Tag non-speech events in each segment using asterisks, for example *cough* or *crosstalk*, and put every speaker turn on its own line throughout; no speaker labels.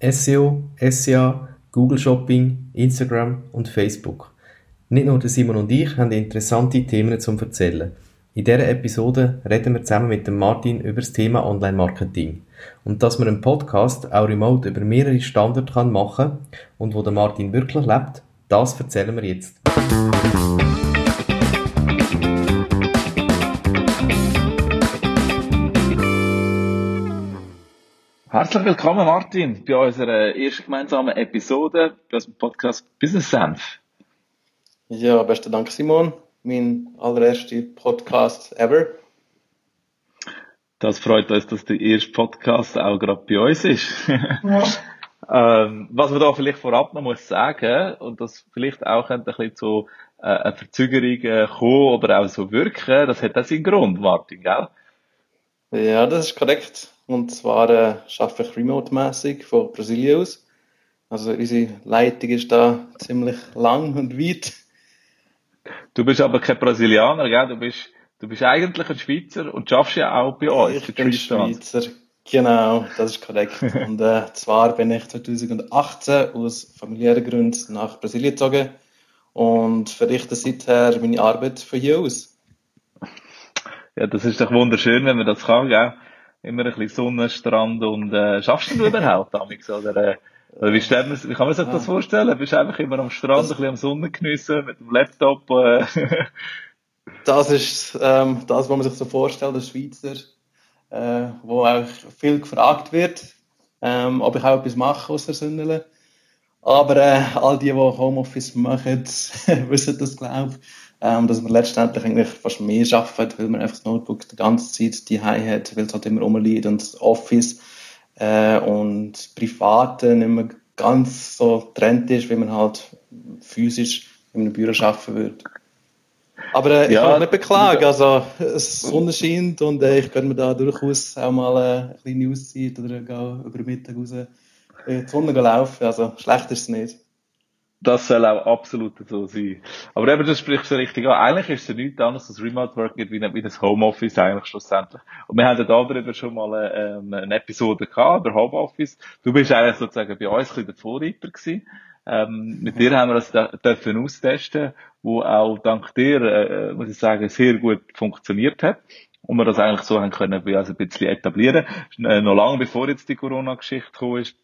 SEO, SEA, Google Shopping, Instagram und Facebook. Nicht nur der Simon und ich haben interessante Themen zum Erzählen. In dieser Episode reden wir zusammen mit Martin über das Thema Online-Marketing. Und dass man einen Podcast auch remote über mehrere Standorte machen kann und wo der Martin wirklich lebt, das erzählen wir jetzt.
Herzlich willkommen, Martin, bei unserer ersten gemeinsamen Episode bei unserem Podcast Business Senf.
Ja, besten Dank, Simon. Mein allererster Podcast ever.
Das freut uns, dass der erste Podcast auch gerade bei uns ist. Ja. *laughs* ähm, was man da vielleicht vorab noch muss sagen, und das vielleicht auch ein bisschen zu äh, einer Verzögerung äh, kommen oder auch so wirken, das hat auch seinen Grund, Martin, gell?
Ja, das ist korrekt. Und zwar äh, arbeite ich remote-mässig von Brasilien aus. Also unsere Leitung ist da ziemlich lang und weit.
Du bist aber kein Brasilianer, gell? Du bist, du bist eigentlich ein Schweizer und schaffst ja auch bei uns.
Ich bin Schweizer, genau, das ist korrekt. *laughs* und äh, zwar bin ich 2018 aus familiären Gründen nach Brasilien gezogen und verrichte seither meine Arbeit von hier aus.
Ja, das ist doch wunderschön, wenn man das kann, gell? Immer ein bisschen Sonnenstrand und äh, schaffst du überhaupt damals, oder, äh, oder wie, man, wie kann man sich das vorstellen? Bist du einfach immer am Strand, das, ein bisschen am Sonnengeniessen mit dem Laptop? Äh. *laughs*
das ist ähm, das, was man sich so vorstellt, der Schweizer, äh, wo auch viel gefragt wird, ähm, ob ich auch etwas mache aus der Sünde. Aber äh, all die, die Homeoffice machen, *laughs* wissen das, glaube ich ähm, dass man letztendlich eigentlich fast mehr arbeitet, weil man einfach das Notebook die ganze Zeit die hat, weil es halt immer rumliegt und das Office äh, und Private nicht mehr ganz so trennt ist, wie man halt physisch in einem Büro arbeiten würde. Aber äh, ich ja, kann mich nicht beklagen, also es Sonne scheint und äh, ich könnte mir da durchaus auch mal äh, ein bisschen Auszeit oder über Mittag raus in die Sonne laufen, also schlecht ist es nicht.
Das soll auch absolut so sein. Aber eben, das sprichst du richtig an. Eigentlich ist es ja nichts anderes als Remote Working wie, das Homeoffice eigentlich schlussendlich. Und wir haben ja darüber schon mal ähm, eine Episode gehabt, über Homeoffice. Du bist eigentlich sozusagen bei uns ein bisschen der Vorreiter gewesen. Ähm, mit dir haben wir das dürfen austesten, wo auch dank dir, äh, muss ich sagen, sehr gut funktioniert hat. Und wir das eigentlich so haben können, wie also ein bisschen etablieren. Äh, noch lange bevor jetzt die Corona-Geschichte gekommen ist.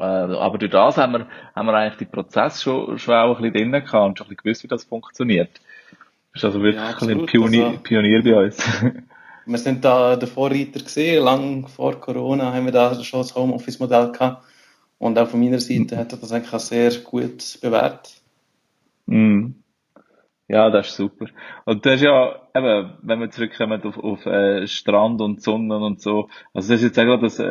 Äh, aber durch das haben wir, haben wir eigentlich den Prozess schon, schon auch ein bisschen drin gehabt und schon ein bisschen gewusst, wie das funktioniert. Du bist also wirklich ja, ein Pionier, also, Pionier bei uns. *laughs*
wir sind da der Vorreiter gesehen, lang vor Corona haben wir da schon das Homeoffice-Modell gehabt. Und auch von meiner Seite hat das eigentlich auch sehr gut bewährt.
Mm. Ja, das ist super. Und das ist ja, eben, wenn wir zurückkommen auf, auf äh, Strand und Sonne und so, also das ist jetzt auch das, äh,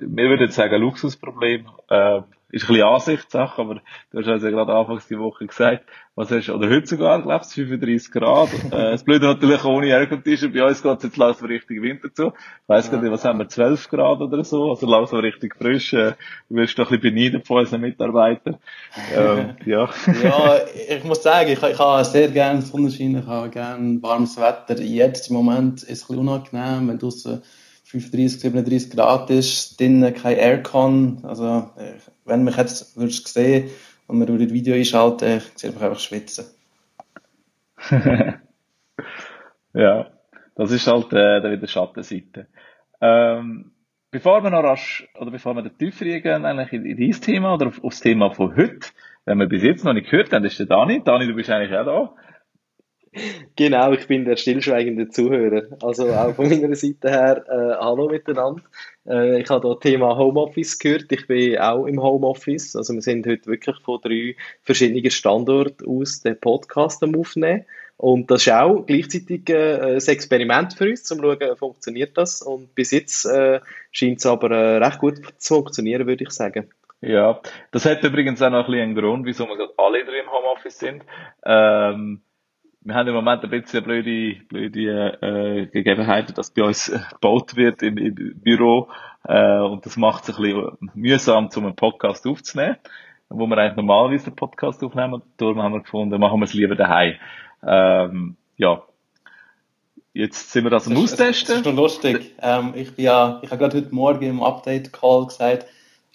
wir würden jetzt sagen, Luxusproblem. Äh, ist ein bisschen Ansichtssache, aber du hast also gerade anfangs die Woche gesagt, was hast du, oder heute sogar, glaubst du, 35 Grad. *laughs* äh, das Blöde natürlich ohne Aircondition, bei uns geht es jetzt langsam richtig Winter zu. Ich weiss ja. gar nicht, was haben wir, 12 Grad oder so, also langsam richtig frisch. Äh, du wirst doch ein bisschen beneiden von unseren Mitarbeitern.
Ähm, *laughs* ja. ja, ich muss sagen, ich, ich habe sehr gerne Sonnenschein, ich habe gerne warmes Wetter. Jetzt im Moment ist es ein bisschen unangenehm, wenn du 35, 37 Grad ist, drinnen kein Aircon. Also, äh, wenn mich jetzt würdest sehen und wir durch das Video einschalten, ich sehe mich einfach schwitzen. *laughs*
ja, das ist halt äh, wieder Schattenseite. Ähm, bevor wir noch rasch, oder bevor wir den tiefer eigentlich in, in dieses Thema oder auf, auf, das Thema von heute, wenn wir bis jetzt noch nicht gehört haben, ist der Dani. Dani, du bist eigentlich auch da.
Genau, ich bin der stillschweigende Zuhörer. Also auch von meiner Seite her, äh, hallo miteinander. Äh, ich habe hier Thema Homeoffice gehört. Ich bin auch im Homeoffice. Also wir sind heute wirklich von drei verschiedenen Standorten aus den Podcast am Aufnehmen. Und das ist auch gleichzeitig äh, ein Experiment für uns, um zu schauen, funktioniert das. Und bis jetzt äh, scheint es aber äh, recht gut zu funktionieren, würde ich sagen.
Ja, das hat übrigens auch noch ein bisschen einen Grund, wieso wir alle drei im Homeoffice sind. Ähm, wir haben im Moment ein bisschen blöde, blöde äh, Gegebenheiten, dass bei uns gebaut wird im, im Büro äh, und das macht es ein bisschen mühsam, um einen Podcast aufzunehmen, wo wir eigentlich normalerweise einen Podcast aufnehmen. Darum haben wir gefunden, machen wir es lieber daheim. Ähm, ja, Jetzt sind wir das am Austesten.
Das ist noch lustig. Ähm, ich bin ja, ich habe gerade heute Morgen im Update-Call gesagt,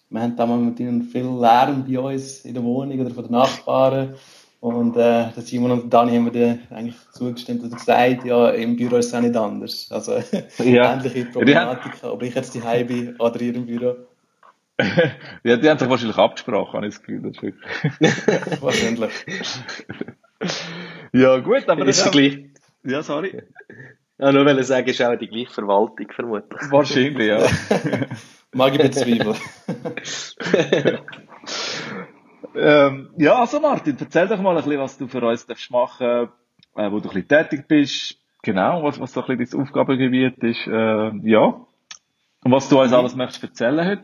wir haben da momentan viel Lärm bei uns in der Wohnung oder von den Nachbarn. Und äh, der Simon und Dani haben mir dann eigentlich zugestimmt und gesagt, ja, im Büro ist es auch nicht anders. Also *laughs* ja. ähnliche Problematik, ja. ob ich jetzt die bin oder ihr im Büro. *laughs*
ja, die haben sich wahrscheinlich abgesprochen, habe ich das Gefühl. Das
ist *laughs* wahrscheinlich.
ja, gut, aber
das ist gleich.
Ja, sorry.
Ja, nur weil sagen, ist auch die gleiche Verwaltung vermutlich.
Wahrscheinlich, ja.
Mag ich bezweifeln.
Ähm, ja, also Martin, erzähl doch mal ein bisschen, was du für uns darfst machen, äh, wo du ein bisschen tätig bist. Genau, was, was so ein bisschen dein Aufgabengebiet ist. Äh, ja. Und was du uns alles möchtest erzählen heute.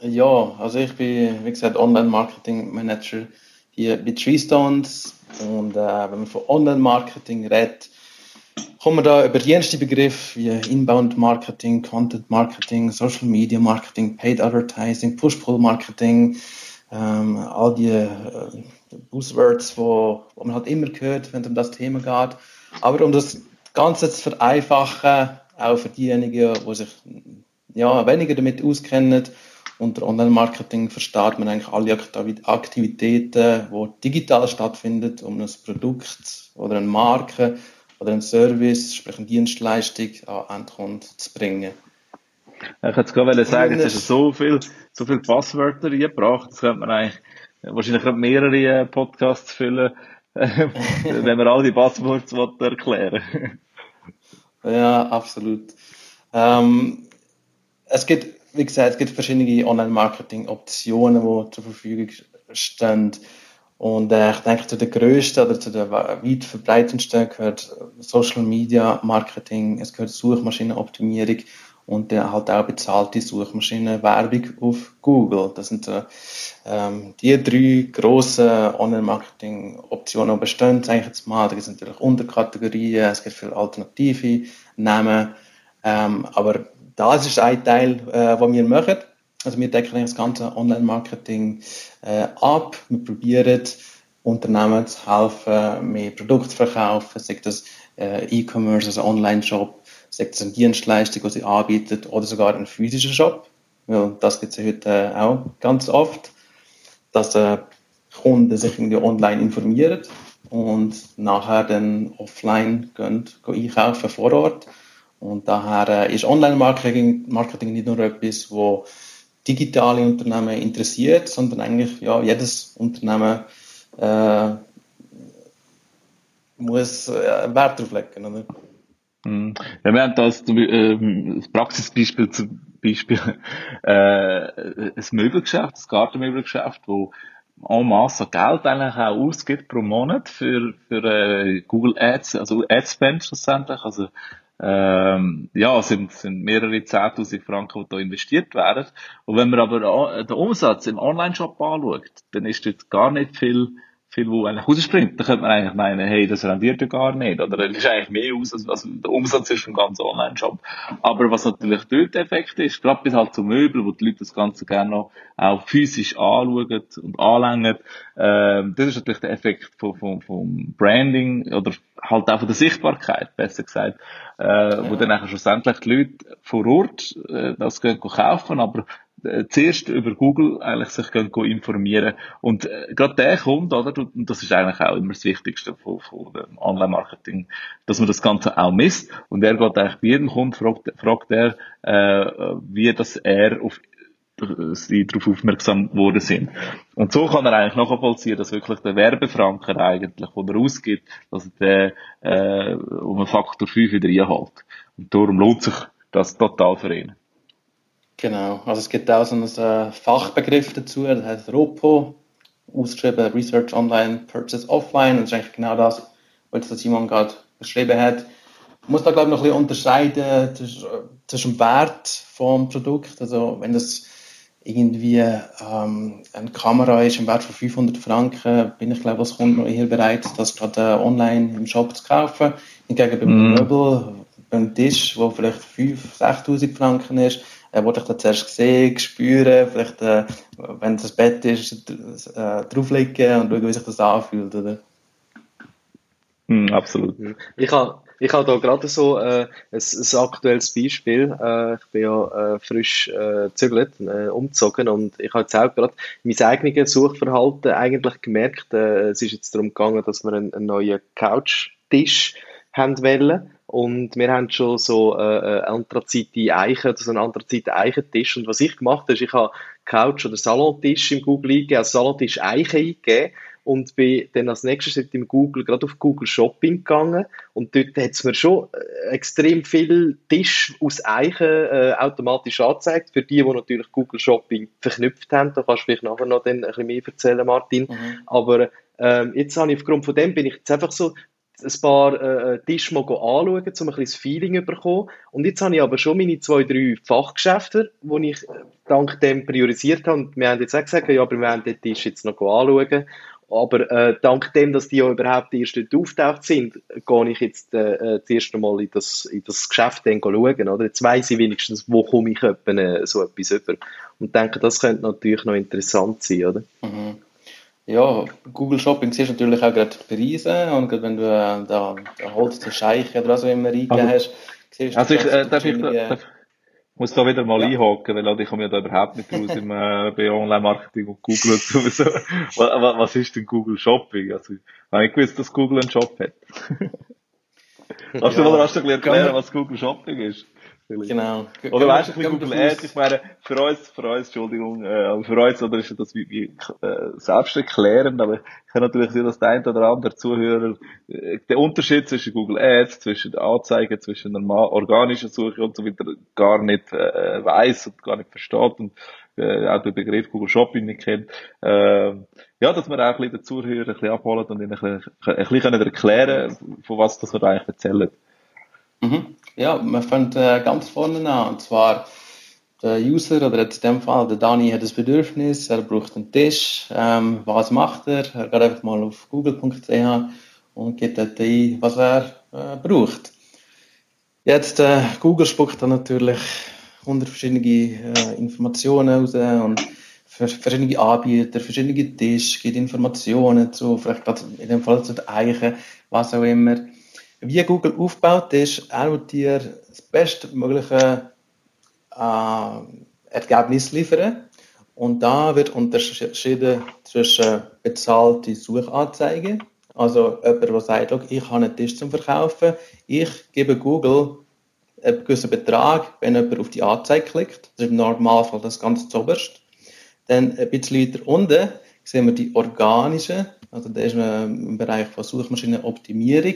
Ja, also ich bin, wie gesagt, Online-Marketing-Manager hier bei Treestones. Und äh, wenn man von Online-Marketing redet, kommen wir da über die ersten Begriffe wie Inbound Marketing, Content Marketing, Social Media Marketing, Paid Advertising, Push-Pull-Marketing, ähm, all die äh, Buzzwords, wo, wo man halt immer hört, wenn es um das Thema geht. Aber um das Ganze zu vereinfachen, auch für diejenigen, die sich ja, weniger damit auskennen, unter Online-Marketing versteht man eigentlich alle Aktivitäten, die digital stattfinden, um ein Produkt oder eine Marke oder einen Service, sprich eine Dienstleistung an Endkunden zu bringen.
Ich hätte gerade sagen, es ist so viel, so viele Passwörter reingebracht, das könnte man eigentlich wahrscheinlich mehrere Podcasts füllen, *laughs* wenn man all die Passwörter *laughs* erklären
Ja, absolut. Ähm, es gibt, wie gesagt, es gibt verschiedene Online-Marketing-Optionen, die zur Verfügung stehen. Und äh, ich denke, zu den größten oder zu den weit verbreitendsten gehört Social Media Marketing, es gehört Suchmaschinenoptimierung und dann halt auch bezahlte Suchmaschinenwerbung auf Google. Das sind äh, ähm, die drei grossen Online-Marketing-Optionen, die bestehen, sage ich jetzt mal. Da gibt es natürlich Unterkategorien, es gibt viele alternative Namen, ähm, aber das ist ein Teil, äh, was wir machen. Also wir decken das ganze Online-Marketing äh, ab. Wir probieren Unternehmen zu helfen, mehr Produkte zu verkaufen, sei das äh, E-Commerce, also Online-Shop, sei das eine Dienstleistung, die sie anbieten, oder sogar einen physischen Shop. Ja, das gibt es heute äh, auch ganz oft, dass äh, Kunden sich irgendwie online informieren und nachher dann offline gehen, gehen einkaufen vor Ort. Und daher äh, ist Online-Marketing Marketing nicht nur etwas, wo digitale Unternehmen interessiert, sondern eigentlich ja, jedes Unternehmen äh, muss äh, Wert darauf legen. Oder?
Mhm. Ja, wir haben das, äh, das Praxisbeispiel zum Beispiel *laughs* äh, ein Möbelgeschäft, das Gartenmöbelgeschäft, wo en masse Geld eigentlich auch ausgibt pro Monat für, für äh, Google Ads, also Adspend schlussendlich, also ähm, ja, sind, sind mehrere 10.000 Franken, die da investiert werden. Und wenn man aber den Umsatz im Online-Shop anschaut, dann ist dort gar nicht viel viel, wo eigentlich rausspringt, dann könnte man eigentlich meinen, hey, das rendiert ja gar nicht, oder das ist eigentlich mehr aus, als was der Umsatz ist vom ganzen Online-Shop. Aber was natürlich dort der Effekt ist, gerade bis halt zu Möbel, wo die Leute das Ganze gerne noch auch physisch anschauen und anlängen, ähm, das ist natürlich der Effekt vom, vom, vom Branding, oder halt auch von der Sichtbarkeit, besser gesagt, äh, ja. wo dann eigentlich schlussendlich die Leute vor Ort äh, das können kaufen, aber äh, zuerst über Google eigentlich sich gehen, informieren. Und äh, gerade der Kunde, oder, und das ist eigentlich auch immer das Wichtigste von, von dem Online-Marketing, dass man das Ganze auch misst. Und er geht eigentlich bei jedem Kunden, fragt, fragt er, äh, wie das er auf sie darauf aufmerksam geworden sind. Und so kann er eigentlich nachvollziehen, dass wirklich der Werbefranken eigentlich, den er ausgibt, dass er äh, um einen Faktor 5 wieder einhält. Und darum lohnt sich das total für ihn.
Genau, also es gibt auch so einen Fachbegriff dazu, das heißt ROPO, ausgeschrieben Research Online, Purchase Offline. Das ist eigentlich genau das, was Simon gerade beschrieben hat. Man muss da, glaube ich, noch ein bisschen unterscheiden zwischen dem Wert vom Produkt. Also, wenn das irgendwie ähm, eine Kamera ist im Wert von 500 Franken, bin ich, glaube ich, als Kunde noch eher bereit, das gerade äh, online im Shop zu kaufen. Hingegen beim mm. Möbel, beim Tisch, wo vielleicht 5.000, 6.000 Franken ist, äh, wollte ich das zuerst sehen, spüren, vielleicht, äh, wenn es ein Bett ist, äh, drauflegen und schauen, wie sich das anfühlt, oder?
Mm, absolut.
Ich habe Ich habe da gerade so äh, ein, ein aktuelles Beispiel. Äh, ich bin ja äh, frisch äh, gezügelt, äh, umgezogen und ich habe jetzt auch gerade mein eigenes Suchverhalten eigentlich gemerkt. Äh, es ist jetzt darum gegangen, dass wir einen, einen neuen Couchtisch haben wollen. Und wir haben schon so äh, äh Anthrazite Eichen, so einen Anthrazite Eichentisch. Und was ich gemacht habe, ist, ich habe Couch oder Salontisch im Google eingegeben, also Salontisch Eichen eingegeben und bin dann als nächstes Schritt im Google, gerade auf Google Shopping gegangen und dort hat es mir schon äh, extrem viel Tisch aus Eichen äh, automatisch angezeigt, für die, die natürlich Google Shopping verknüpft haben, da kannst du vielleicht nachher noch dann ein bisschen mehr erzählen, Martin, mhm. aber ähm, jetzt habe ich aufgrund von dem bin ich jetzt einfach so ein paar äh, Tische mal anschauen, um ein bisschen das Feeling zu bekommen. Und jetzt habe ich aber schon meine zwei, drei Fachgeschäfte, die ich dank dem priorisiert habe. Und wir haben jetzt auch gesagt, ja, aber wir werden den Tisch jetzt noch anschauen. Aber äh, dank dem, dass die ja überhaupt erst dort auftaucht sind, gehe ich jetzt äh, äh, das erste Mal in das, in das Geschäft dann schauen. Oder? Jetzt weiss ich wenigstens, wo komme ich äh, so etwas über. Und denke, das könnte natürlich noch interessant sein. Oder?
Mhm. Ja, Google Shopping siehst natürlich auch gerade die Preise und gerade wenn du äh, da, da Holz zur Scheiche oder so immer eingegeben also, hast,
siehst du also ich, äh, darf ich, darf, muss da wieder mal ja. einhaken, weil ich komme ja da überhaupt nicht raus im, äh, bei Online-Marketing und Google und sowieso. *laughs* was, was ist denn Google Shopping? Also, ich habe nicht gewusst, dass Google einen Shop hat. *laughs* hast du mal hast du erklären, was Google Shopping ist?
Genau.
Oder weißt du, ein bisschen Google Ads, ich meine, für uns, für uns, Entschuldigung, äh, für uns, oder ist das wie, wie äh, selbst erklärend, aber ich kann natürlich sehen, dass der ein oder andere Zuhörer äh, den Unterschied zwischen Google Ads, zwischen Anzeigen, zwischen normal organischer Suche und so weiter gar nicht äh, weiß und gar nicht versteht und äh, auch den Begriff Google Shopping nicht kennt. Äh, ja, dass wir auch ein bisschen den Zuhörer ein bisschen abholen und ihnen ein bisschen, ein bisschen erklären von was das wir eigentlich erzählen.
Mhm. Ja, man fängt äh, ganz vorne an. Und zwar der User, oder jetzt in dem Fall der Dani, hat ein Bedürfnis, er braucht einen Tisch. Ähm, was macht er? Er geht einfach mal auf google.ch und gibt dort ein, was er äh, braucht. Jetzt, äh, Google spuckt dann natürlich hundert verschiedene äh, Informationen raus und verschiedene Anbieter, verschiedene Tische, gibt Informationen zu, vielleicht in dem Fall zu den Eichen, was auch immer wie Google aufgebaut ist, wird dir das bestmögliche äh, Ergebnis liefern. Und da wird unterschieden zwischen bezahlte Suchanzeigen, also jemand, der sagt, okay, ich habe einen Tisch zum Verkaufen, ich gebe Google einen gewissen Betrag, wenn jemand auf die Anzeige klickt. Das ist im Normalfall das ganz zuoberst. Dann ein bisschen weiter unten sehen wir die organische, also da ist man im Bereich von Suchmaschinenoptimierung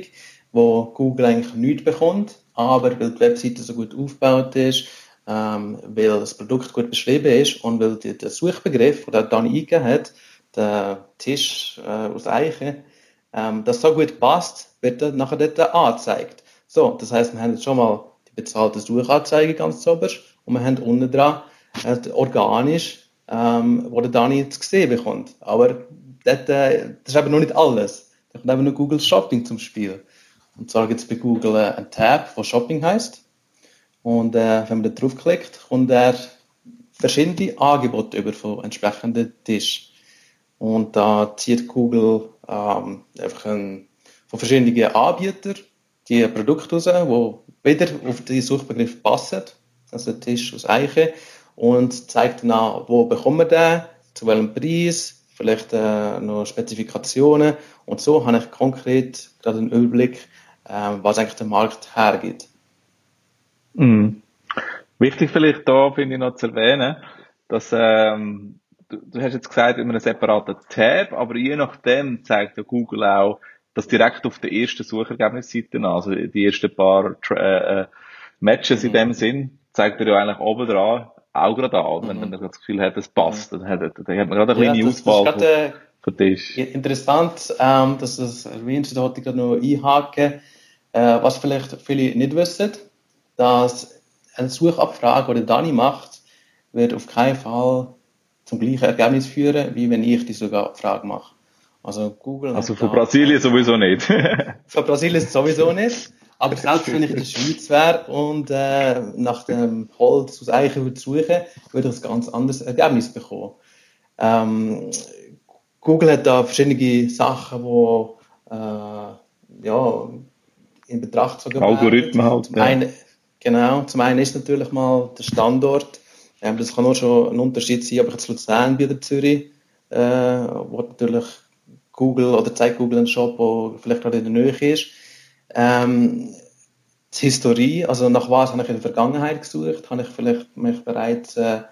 wo Google eigentlich nichts bekommt, aber weil die Webseite so gut aufgebaut ist, ähm, weil das Produkt gut beschrieben ist und weil die, der Suchbegriff, den er dann eingegeben hat, der Tisch äh, aus Eichen, ähm, das so gut passt, wird er nachher dort angezeigt. So, das heißt, wir haben jetzt schon mal die bezahlte Suchanzeige ganz oberst und wir haben unten dran äh, organisch, ähm, wo der Dani jetzt gesehen bekommt. Aber dort, äh, das ist aber noch nicht alles. Da kommt eben noch Google Shopping zum Spiel. Und zwar gibt es bei Google einen Tab, der Shopping heißt. Und äh, wenn man da draufklickt, kommt er verschiedene Angebote über von entsprechenden Tisch. Und da zieht Google ähm, einfach ein, von verschiedenen Anbietern die Produkte raus, die wieder auf den Suchbegriff passen. Also Tisch aus Eiche. Und zeigt dann an, wo bekommen wir den, zu welchem Preis, vielleicht äh, noch Spezifikationen. Und so habe ich konkret gerade einen Überblick, was eigentlich der Markt hergibt.
Mhm. Wichtig vielleicht da finde ich noch zu erwähnen, dass ähm, du, du hast jetzt gesagt, immer einen separaten Tab, aber je nachdem zeigt ja Google auch das direkt auf der ersten Suchergebnisseite an, also die ersten paar äh, äh, Matches in mhm. dem Sinn, zeigt er ja eigentlich oben dran auch gerade an, mhm. wenn man das Gefühl hat, es passt, dann hat, dann hat man gerade eine kleine ja, das, Auswahl. Das ist
gerade, von, von Interessant, ähm, dass du das erwähnst, da wollte ich gerade noch einhaken. Äh, was vielleicht viele nicht wissen, dass eine Suchabfrage, die Dani macht, wird auf keinen Fall zum gleichen Ergebnis führen, wie wenn ich die Suchabfrage mache.
Also Google. Also von Brasilien sowieso nicht. *laughs*
von Brasilien sowieso nicht. Aber selbst wenn ich in der Schweiz wäre und äh, nach dem Holz aus Eichen würde suchen, würde ich ein ganz anderes Ergebnis bekommen. Ähm, Google hat da verschiedene Sachen, wo äh, ja, in Betracht
gezogen Algorithmen halt.
Zum ja. einen, genau, zum einen ist natürlich mal der Standort. Ähm, das kann auch schon ein Unterschied sein, ob ich jetzt Luzern bin oder Zürich, äh, wo natürlich Google oder zeigt Google einen Shop, der vielleicht gerade in der Nähe ist. Ähm, die Historie, also nach was habe ich in der Vergangenheit gesucht, habe ich vielleicht mich bereits äh,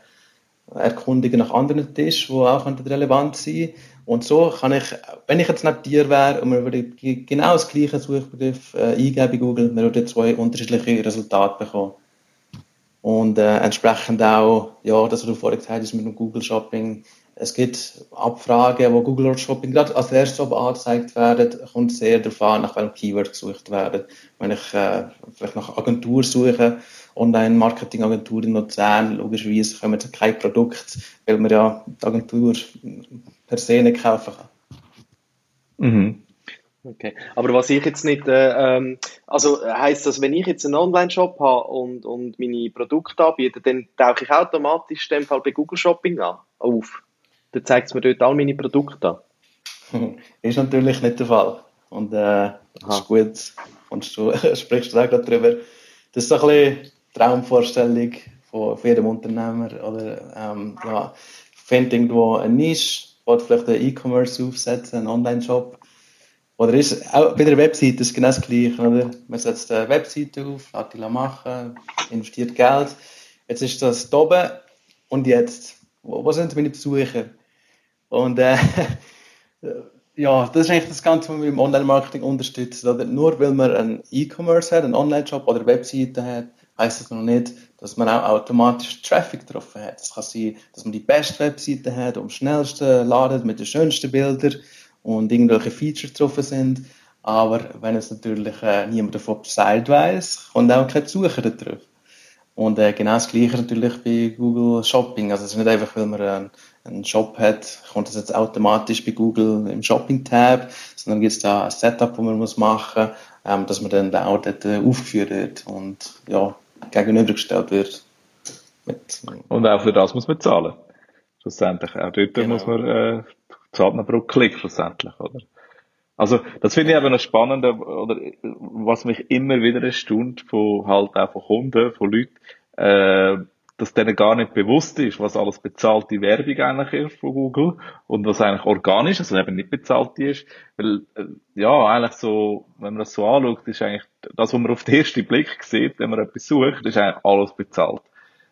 erkundigen nach anderen Tischen, die auch relevant sein Und so kann ich, wenn ich jetzt neben dir wäre und man würde genau das gleiche Suchbegriff äh, eingeben bei Google, man würde zwei unterschiedliche Resultate bekommen. Und äh, entsprechend auch, ja, das, was du vorhin gesagt hast mit dem Google Shopping, es gibt Abfragen, wo Google Shopping gerade als erstes oben angezeigt werden, kommt sehr darauf an, nach welchem Keyword gesucht werden. Wenn ich äh, vielleicht nach Agentur suche, Online-Marketing-Agentur in Luzern, logischerweise kommen kein Produkt, weil man ja die Agentur per se nicht kaufen kann.
Mhm. Okay. Aber was ich jetzt nicht, äh, ähm, also heißt das, wenn ich jetzt einen Online-Shop habe und, und meine Produkte anbiete, dann tauche ich automatisch in dem Fall bei Google Shopping an, auf dann zeigt es mir dort all meine Produkte
an. *laughs* ist natürlich nicht der Fall. Und äh, das ist gut. Und du *laughs* sprichst du auch gerade darüber. Das ist so ein bisschen die Traumvorstellung von, von jedem Unternehmer. Oder, ähm, ja, findet irgendwo eine Nische, will vielleicht einen E-Commerce aufsetzen, einen Online-Shop. Oder ist, auch bei der Webseite ist genau das Gleiche, oder? Man setzt eine Webseite auf, lässt die machen, investiert Geld. Jetzt ist das da oben und jetzt, wo, wo sind meine Besucher? Und äh, *laughs* ja, das ist eigentlich das Ganze, was wir im Online-Marketing unterstützen. Oder? Nur weil man einen E-Commerce hat, einen Online-Shop oder eine Webseite hat, heißt das noch nicht, dass man auch automatisch Traffic drauf hat. Es kann sein, dass man die beste Webseite hat, am schnellsten ladet, mit den schönsten Bildern und irgendwelche Features drauf sind. Aber wenn es natürlich äh, niemand davon Bescheid weiß, kommt auch kein Sucher drauf. Und äh, genau das Gleiche natürlich bei Google Shopping. Also es ist nicht einfach, weil man einen, einen Shop hat, kommt das jetzt automatisch bei Google im Shopping-Tab, sondern gibt es da ein Setup, das man muss machen muss, ähm, dass man dann auch dort äh, aufgeführt wird und ja, gegenübergestellt wird.
Mit, und auch für das muss man zahlen. Schlussendlich. Auch dort genau. muss man äh, zahlt man pro Klick schlussendlich, oder? Also, das finde ich eben noch spannend, oder, was mich immer wieder erstaunt von, halt auch von Kunden, von Leuten, äh, dass denen gar nicht bewusst ist, was alles bezahlte Werbung eigentlich ist von Google und was eigentlich organisch, also eben nicht bezahlt ist. Weil, äh, ja, eigentlich so, wenn man das so anschaut, ist eigentlich das, was man auf den ersten Blick sieht, wenn man etwas sucht, ist eigentlich alles bezahlt.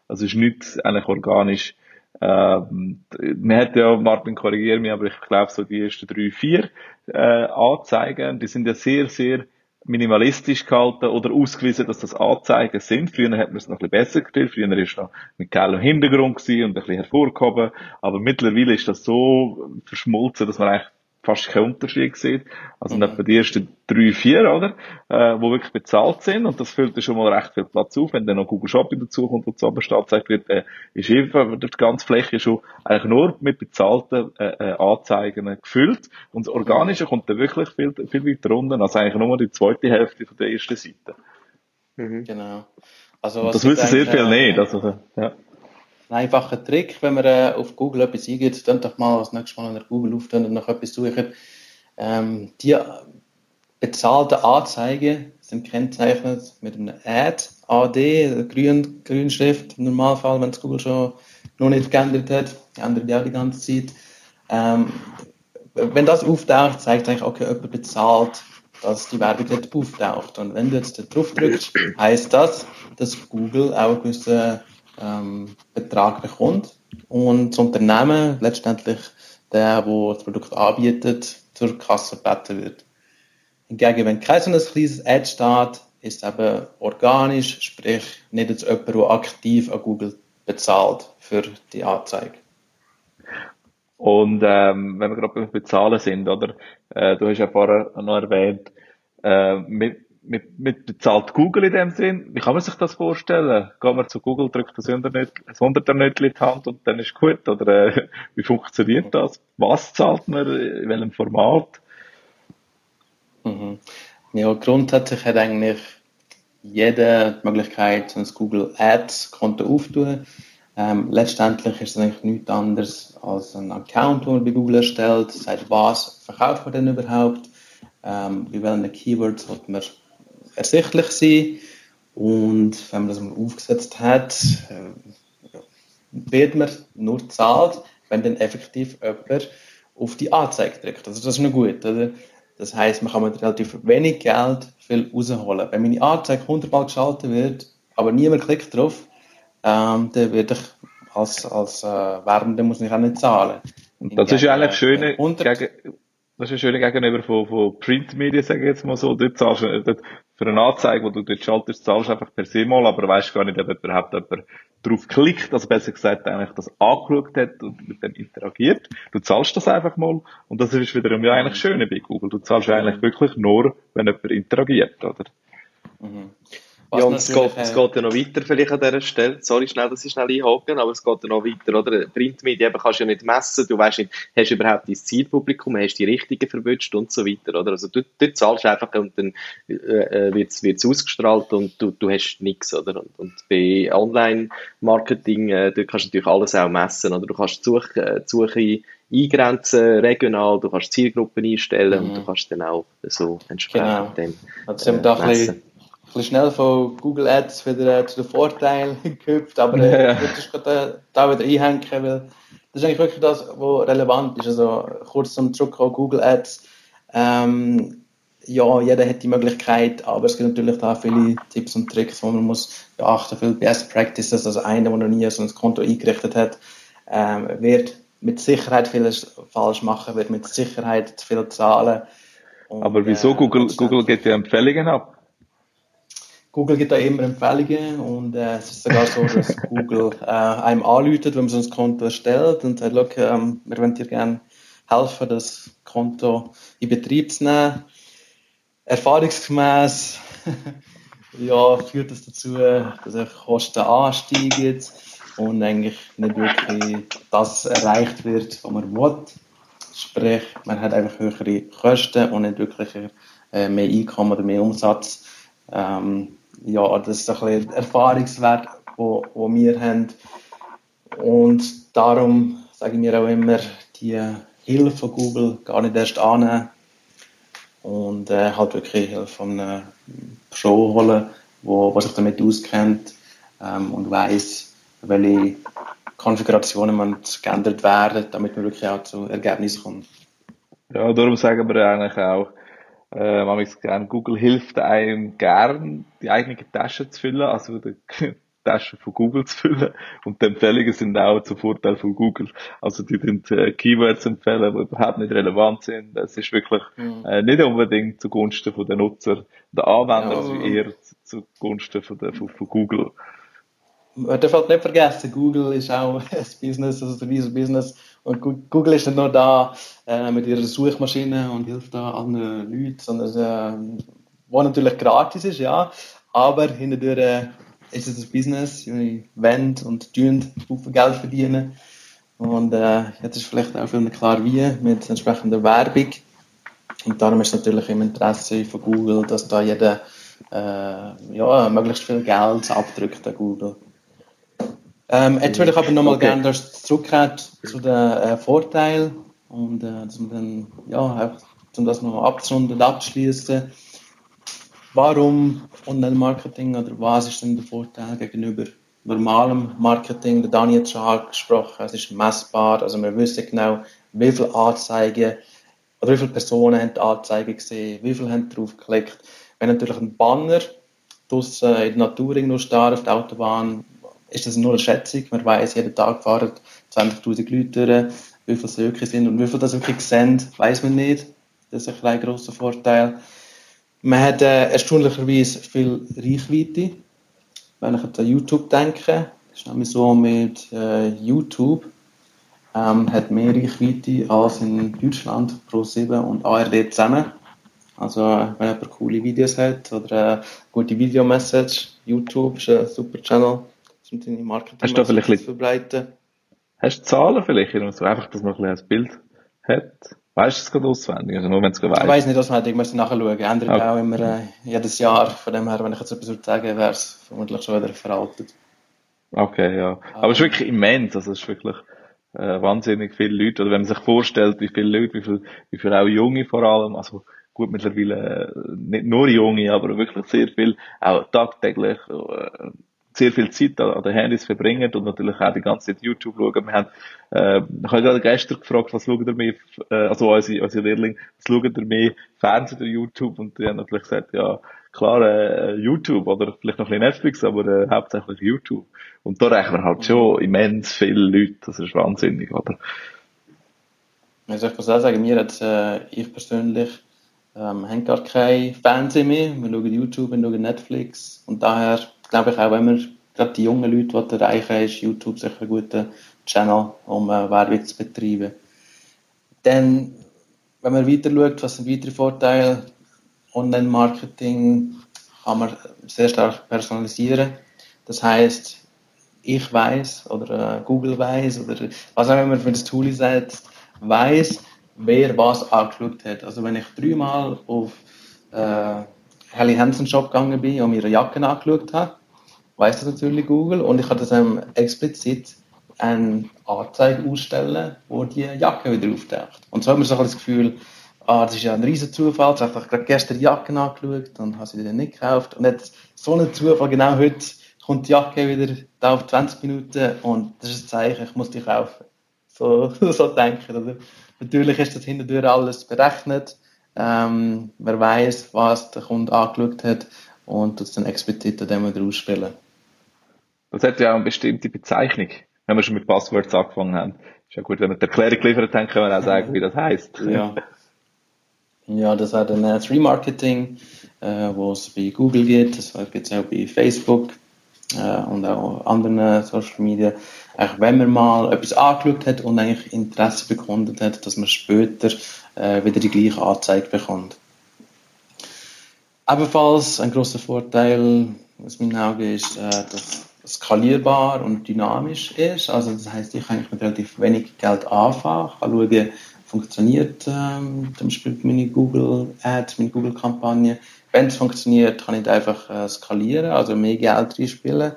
Also ist nichts eigentlich organisch ähm, man hat ja, Martin, korrigiere mich, aber ich glaube so die ersten drei, vier äh, Anzeigen, die sind ja sehr, sehr minimalistisch gehalten oder ausgewiesen, dass das Anzeigen sind. Früher hat man es noch ein bisschen besser gestellt. Früher war es noch mit geilem Hintergrund und ein bisschen hervorgehoben. Aber mittlerweile ist das so verschmolzen, dass man eigentlich fast keinen Unterschied sieht. Also mhm. etwa die ersten drei, vier, oder? Äh, wo wirklich bezahlt sind. Und das füllt schon mal recht viel Platz auf. Wenn dann noch Google Shopping dazukommt und so angezeigt wird, äh, ist einfach die ganze Fläche schon eigentlich nur mit bezahlten äh, äh, Anzeigen gefüllt. Und das Organische kommt dann wirklich viel, viel weiter runter, als eigentlich nur die zweite Hälfte von der ersten Seite.
Mhm. Genau.
Also, das wissen sehr viel äh, nicht. Also, ja
einfacher Trick, wenn man äh, auf Google etwas eingibt, dann doch mal das nächste Mal nach Google auftun und nach etwas suchen. Ähm, die bezahlten Anzeigen sind kennzeichnet mit einem Ad, AD, grün, grün Schrift im Normalfall, wenn es Google schon noch nicht geändert hat, ändert ja die ganze Zeit. Ähm, wenn das auftaucht, zeigt eigentlich, okay, jemand bezahlt, dass die Werbung dort auftaucht. Und wenn du jetzt drauf drückst, heißt das, dass Google auch einen gewissen ähm, Betrag bekommt und das Unternehmen letztendlich der, der das Produkt anbietet, zur Kasse gebeten wird. Hingegen, wenn kein so ein kleines Ad steht, ist es eben organisch, sprich nicht jetzt jemand, der aktiv an Google bezahlt für die Anzeige.
Und ähm, wenn wir gerade beim Bezahlen sind, oder? Äh, du hast ja vorher noch erwähnt, äh, mit, mit, mit bezahlt Google in dem Sinn. Wie kann man sich das vorstellen? Geht man zu Google, drückt das Unternötchen in die Hand und dann ist gut? Oder äh, *laughs* wie funktioniert das? Was zahlt man? In welchem Format?
Mhm. Ja, grundsätzlich hat eigentlich jede die Möglichkeit, ein Google Ads Konto aufzutun. Ähm, letztendlich ist es eigentlich nichts anderes als ein Account, den man bei Google erstellt, sagt, was verkauft man denn überhaupt, ähm, wie welche Keywords sollte man ersichtlich sein. Und wenn man das mal aufgesetzt hat, äh, wird man nur gezahlt, wenn dann effektiv jemand auf die Anzeige drückt. Also das ist noch gut, oder? Das heißt, man kann mit relativ wenig Geld viel rausholen. Wenn meine Anzeige hundertmal geschaltet wird, aber niemand klickt drauf, ähm, dann werde ich als, als äh, Werbender muss ich auch nicht zahlen.
Und das ist ja eigentlich schöne, gegen, das ist ein schöner Gegenüber von, von Printmedien, sage ich jetzt mal so. Dort zahlst du, dort, für eine Anzeige, die du dort schaltest, zahlst du einfach per se mal, aber weißt gar nicht, ob überhaupt jemand drauf klickt, also besser gesagt, eigentlich das angeschaut hat und mit dem interagiert. Du zahlst das einfach mal und das ist wiederum ja eigentlich schön bei Google. Du zahlst eigentlich wirklich nur, wenn jemand interagiert, oder?
Mhm. Ja, und es geht, es geht ja noch weiter vielleicht an dieser Stelle. Sorry, schnell, dass ich schnell einhaken, aber es geht ja noch weiter, oder? Printmedien eben kannst du ja nicht messen. Du weißt nicht, hast du überhaupt dein Zielpublikum, hast du die Richtigen verwünscht und so weiter, oder? Also du, du zahlst einfach und dann äh, äh wird es ausgestrahlt und du, du hast nichts, oder? Und, und bei Online-Marketing, äh, du kannst natürlich alles auch messen, oder? Du kannst die Suche, äh, Suche eingrenzen, regional, du kannst Zielgruppen einstellen mhm. und du kannst dann auch so entsprechend
genau. dem äh, messen bisschen schnell von Google Ads wieder äh, zu den Vorteilen *laughs* gehüpft, aber äh, ich würde gerade da wieder einhängen, weil das ist eigentlich wirklich das, was relevant ist. Also kurz zum Zurückkommen, Google Ads. Ähm, ja, jeder hat die Möglichkeit, aber es gibt natürlich da viele Tipps und Tricks, wo man muss beachten, viele Best Practices, also einer, der noch nie so ein Konto eingerichtet hat, ähm, wird mit Sicherheit vieles falsch machen, wird mit Sicherheit zu viel zahlen.
Und, aber wieso? Äh, Google, Google geht ja Empfehlungen ab.
Google gibt da immer Empfehlungen und äh, es ist sogar so, dass *laughs* Google äh, einem anläutet, wenn man so ein Konto erstellt und sagt, look, ähm, wir wollen dir gerne helfen, das Konto in Betrieb zu nehmen. Erfahrungsgemäß *laughs* ja, führt das dazu, dass die Kosten ansteigen und eigentlich nicht wirklich das erreicht wird, was man will. Sprich, man hat einfach höhere Kosten und nicht wirklich äh, mehr Einkommen oder mehr Umsatz. Ähm, ja, das ist ein bisschen Erfahrungswert, wo wir haben. Und darum sage ich mir auch immer, die Hilfe von Google gar nicht erst annehmen und äh, halt wirklich Hilfe von einem Pro holen, wo, wo sich damit auskennt ähm, und weiß, welche Konfigurationen man geändert werden, damit man wirklich auch zu Ergebnissen kommt.
Ja, darum sagen wir eigentlich auch, äh, man gern, Google hilft einem gern, die eigene Tasche zu füllen, also die *laughs* Tasche von Google zu füllen. Und die Empfehlungen sind auch zum Vorteil von Google. Also die sind äh, Keywords empfehlen, die überhaupt nicht relevant sind. Es ist wirklich mhm. äh, nicht unbedingt zugunsten von den Nutzer, der Anwender, ja. sondern eher zugunsten von, der, von, von Google.
Man darf halt nicht vergessen, Google ist auch *laughs* ein Business, also ein Business und Google ist nicht nur da äh, mit ihrer Suchmaschine und hilft da anderen Leuten, sondern äh, wo natürlich gratis ist, ja, aber hinterher äh, ist es ein Business, die wollen und tun Geld verdienen. Und äh, jetzt ist vielleicht auch viel klar wie, mit entsprechender Werbung. Und darum ist es natürlich im Interesse von Google, dass da jeder äh, ja, möglichst viel Geld abdrückt an Google. Ähm, jetzt würde ich aber nochmal okay. gerne dass zurückkehren zu den äh, Vorteilen und äh, wir dann, ja, um das noch abzurunden und abzuschließen. Warum Online-Marketing oder was ist denn der Vorteil gegenüber normalem Marketing? Der Dani hat schon angesprochen, es ist messbar, also wir wissen genau, wie viele Anzeigen oder wie viele Personen haben die Anzeige gesehen, wie viele haben drauf geklickt. Wenn natürlich ein Banner draussen in der Natur irgendwo steht, auf der Autobahn, ist das nur eine Schätzung. Man weiß, jeden Tag fahren 20.000 Leute durch, wie viele es wirklich sind und wie viele das wirklich sehen, weiß man nicht. Das ist ein grosser Vorteil. Man hat äh, erstaunlicherweise viel Reichweite. Wenn ich an YouTube denke, ist nämlich so mit äh, YouTube, ähm, hat mehr Reichweite als in Deutschland pro 7 und ARD zusammen. Also wenn jemand coole Videos hat oder eine gute Videomessage, YouTube ist ein super Channel um deine Marketing
hast du vielleicht zu verbreiten. Hast du Zahlen vielleicht? Also einfach, dass man ein, ein Bild hat? Weißt du es gerade auswendig? Also nur wenn es
weißt. Ich weiß nicht auswendig, ich muss nachschauen. Ändert okay. auch immer äh, jedes Jahr. Von dem her, wenn ich jetzt etwas würde sagen, wäre es vermutlich schon wieder veraltet.
Okay, ja. Aber es ist wirklich immens. Also es ist wirklich äh, wahnsinnig viele Leute. Oder wenn man sich vorstellt, wie viele Leute, wie viele, wie viele auch Junge vor allem, also gut mittlerweile äh, nicht nur junge, aber wirklich sehr viel, auch tagtäglich, äh, sehr viel Zeit an, an den Handys verbringen und natürlich auch die ganze Zeit YouTube schauen. Wir haben, äh, ich habe gerade gestern gefragt, was schauen ihr mehr, äh, also unsere, unsere Lehrling, was schauen ihr mehr Fernsehen oder YouTube? Und die haben natürlich gesagt, ja, klar, äh, YouTube oder vielleicht noch ein bisschen Netflix, aber äh, hauptsächlich YouTube. Und da rechnen wir halt schon immens viele Leute, das ist wahnsinnig, oder?
Also ich muss auch sagen, mir hat, äh, ich persönlich, ähm, haben gar kein Fernsehen mehr. Wir schauen YouTube, wir schauen Netflix und daher glaube ich auch, wenn man gerade die jungen Leute erreichen ist YouTube sicher ein guter Channel, um äh, Werbung zu betreiben. Dann, wenn man weiter schaut, was sind weitere Vorteile? Online-Marketing kann man sehr stark personalisieren. Das heißt, ich weiß oder äh, Google weiß oder was auch immer für das Tool sagt, weiß, wer was angeschaut hat. Also wenn ich dreimal auf äh, Helly Hansen Shop gegangen bin und mir ihre Jacken angeschaut habe, weiß das natürlich Google und ich das ähm, explizit eine Anzeige ausstellen, wo die Jacke wieder auftaucht. Und so hat man so das Gefühl, ah, das ist ja ein riesen Zufall, ich habe gerade gestern die Jacke angeschaut und habe sie dann nicht gekauft. Und jetzt so ein Zufall, genau heute kommt die Jacke wieder da auf 20 Minuten und das ist ein Zeichen, ich muss die kaufen. So, *laughs* so denken. Oder? Natürlich ist das hinterher alles berechnet. Ähm, man weiß, was der Kunde angeschaut hat und das dann explizit an dem wieder ausspielen.
Das hat ja auch eine bestimmte Bezeichnung, wenn wir schon mit Passwords angefangen haben. Ist ja gut, wenn wir die Erklärung geliefert haben, können wir auch sagen, wie das heißt.
Ja. Ja, das hat ein Remarketing, äh, wo es bei Google gibt, das gibt es auch bei Facebook äh, und auch anderen Social Media. Eigentlich, wenn man mal etwas angeschaut hat und eigentlich Interesse bekundet hat, dass man später äh, wieder die gleiche Anzeige bekommt. Ebenfalls ein großer Vorteil aus meinen Augen ist, äh, dass skalierbar und dynamisch ist. Also das heißt, ich kann mit relativ wenig Geld anfangen, ich kann schauen, funktioniert ähm, zum Beispiel meine Google Ads, meine Google Kampagne. Wenn es funktioniert, kann ich einfach äh, skalieren, also mehr Geld reinspielen.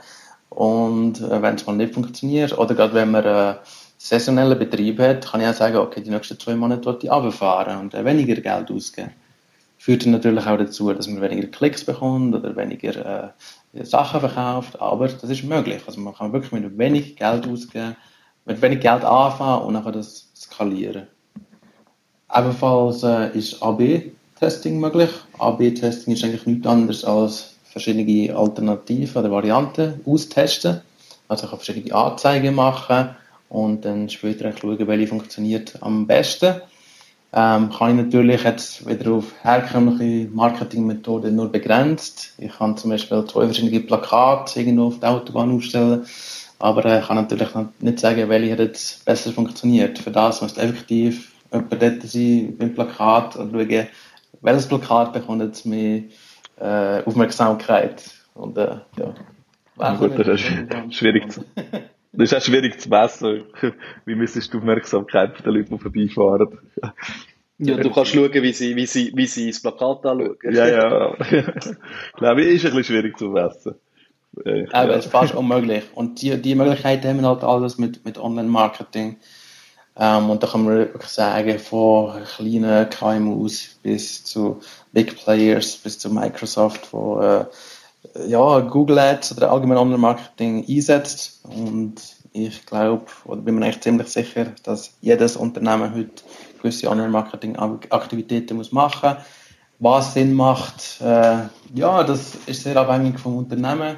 Und äh, wenn es mal nicht funktioniert, oder gerade wenn man äh, saisonellen Betrieb hat, kann ich auch sagen, okay, die nächsten zwei Monate will ich runterfahren und äh, weniger Geld ausgeben führt dann natürlich auch dazu, dass man weniger Klicks bekommt oder weniger äh, Sachen verkauft, aber das ist möglich. Also man kann wirklich mit wenig Geld ausgeben, mit wenig Geld anfangen und dann das skalieren. Ebenfalls äh, ist AB-Testing möglich. AB-Testing ist eigentlich nichts anderes als verschiedene Alternativen oder Varianten austesten. Also ich kann verschiedene Anzeigen machen und dann später schauen, welche funktioniert am besten ähm, kann ich natürlich jetzt wieder auf herkömmliche Marketingmethoden nur begrenzt. Ich kann zum Beispiel zwei verschiedene Plakate irgendwo auf der Autobahn aufstellen, aber ich äh, kann natürlich nicht sagen, welche hat jetzt besser funktioniert. Für das muss effektiv jemand dort sein beim Plakat und schauen, welches Plakat bekommt jetzt mehr äh, Aufmerksamkeit. Und, äh, ja.
Gut, das ist schwierig zu, *laughs* Das ist auch schwierig zu messen. *laughs* Wie misst du die Aufmerksamkeit der Leute, die vorbeifahren?
Ja, du kannst schauen, wie sie, wie sie, wie sie das Plakat anschauen.
Ja, ja. *laughs* Glaube ich, ist ein bisschen schwierig zu messen.
Äh, Aber es ist fast unmöglich. Und die, die Möglichkeiten haben wir halt alles mit, mit Online-Marketing. Ähm, und da kann man wirklich sagen, von kleinen KMUs bis zu Big Players, bis zu Microsoft, wo äh, ja, Google Ads oder allgemein Online-Marketing einsetzt. Und ich glaube, oder bin mir echt ziemlich sicher, dass jedes Unternehmen heute gewisse Online-Marketing-Aktivitäten muss machen Was Sinn macht, äh, ja, das ist sehr abhängig vom Unternehmen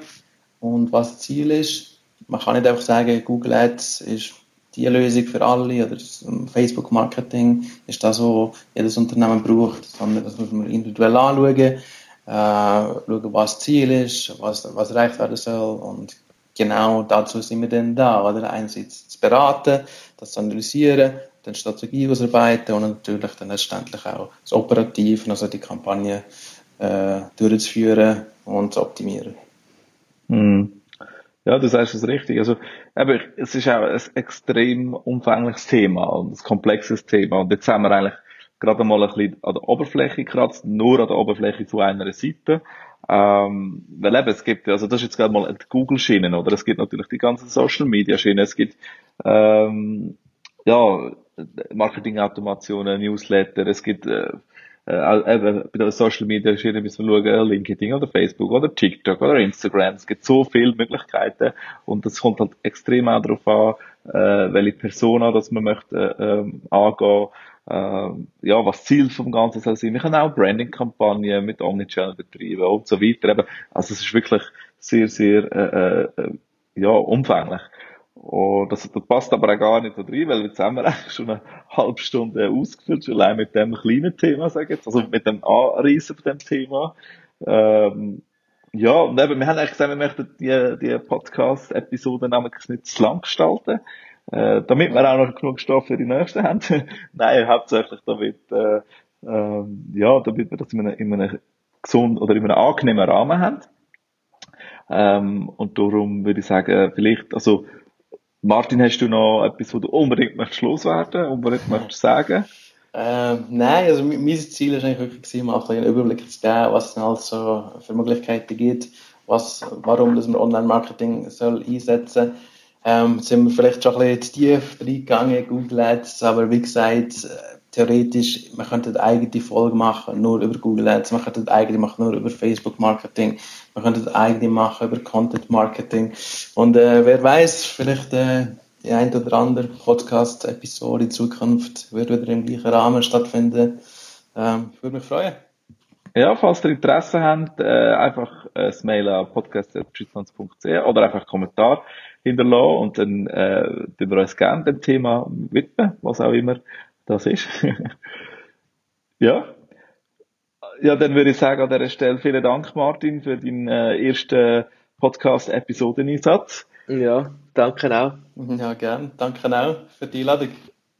und was das Ziel ist. Man kann nicht einfach sagen, Google Ads ist die Lösung für alle oder Facebook Marketing ist das, was jedes Unternehmen braucht, sondern das muss man individuell anschauen äh, schauen, was Ziel ist, was, was erreicht werden soll und genau dazu sind wir dann da, oder? Einerseits zu beraten, das zu analysieren, dann Strategie ausarbeiten und natürlich dann letztendlich auch das Operative, also die Kampagne äh, durchzuführen und zu optimieren.
Hm. Ja, du sagst es richtig. Also, eben, es ist auch ein extrem umfängliches Thema und ein komplexes Thema. Und jetzt haben wir eigentlich gerade mal ein bisschen an der Oberfläche kratzt, nur an der Oberfläche zu einer Seite. Ähm, weil eben, es gibt, also das ist jetzt gerade mal die Google-Schienen, oder? Es gibt natürlich die ganzen Social-Media-Schienen, es gibt, ähm, ja, Marketing-Automationen, Newsletter, es gibt, äh, äh, eben bei den Social Media ist jeder müssen schauen, äh, LinkedIn oder Facebook oder TikTok oder Instagram. Es gibt so viele Möglichkeiten und es kommt halt extrem auch darauf an, äh, welche Persona, dass man möchte, äh, ähm, angehen, äh, ja, was Ziel vom Ganzen soll sein. Wir können auch Branding-Kampagnen mit Omnichannel betreiben und so weiter. Eben, also es ist wirklich sehr, sehr, äh, äh, ja, umfänglich. Und das, das passt aber auch gar nicht da rein, weil jetzt haben wir *laughs* eigentlich schon eine halbe Stunde ausgefüllt, schon allein mit dem kleinen Thema, sage ich jetzt, also mit dem Anreißen von dem Thema. Ähm, ja, und eben, wir haben eigentlich gesagt, wir möchten die, die Podcast-Episode nämlich nicht zu lang gestalten, äh, damit wir auch noch genug Stoff für die nächsten haben. *laughs* Nein, hauptsächlich damit, äh, äh, ja, damit wir das in einem, in einem gesunden oder in einem angenehmen Rahmen haben. Ähm, und darum würde ich sagen, vielleicht, also, Martin, hast du noch etwas, wo du unbedingt möchtest loswerden, unbedingt möchtest sagen?
Ähm, nein, also mein Ziel ist eigentlich wirklich mal einen Überblick zu geben, was es halt so für Möglichkeiten gibt, was, warum dass man Online-Marketing soll einsetzen. Ähm, sind wir vielleicht schon ein bisschen tief reingegangen, Google Ads, aber wie gesagt, theoretisch, man könnte eine eigene Folge machen, nur über Google Ads, man könnte eine eigene machen, nur über Facebook Marketing, man könnte eine eigene machen über Content Marketing. Und äh, wer weiß, vielleicht äh, die ein oder andere Podcast-Episode in Zukunft wird wieder im gleichen Rahmen stattfinden. Ähm, würde mich freuen.
Ja, falls ihr Interesse habt, äh, einfach ein Mail an podcast.schützlands.ch oder einfach einen Kommentar hinterlassen und dann äh, wir uns gerne dem Thema widmen, was auch immer das ist. *laughs* ja. Ja, dann würde ich sagen an dieser Stelle vielen Dank, Martin, für deinen äh, ersten Podcast-Episodeneinsatz.
Ja, danke auch.
Ja, gern. Danke auch für die Einladung.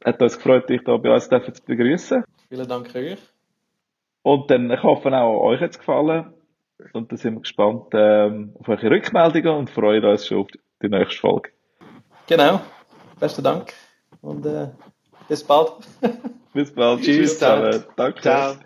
Hat uns gefreut, dich hier bei uns zu begrüßen.
Vielen Dank euch.
Und dann, ich hoffe auch, euch hat es gefallen. Und dann sind wir gespannt ähm, auf eure Rückmeldungen und freuen uns schon auf die nächste Folge.
Genau. Besten Dank. Und äh, bis bald.
bis bald.
Tschüss.
Tschüss zusammen. Danke.
Ciao.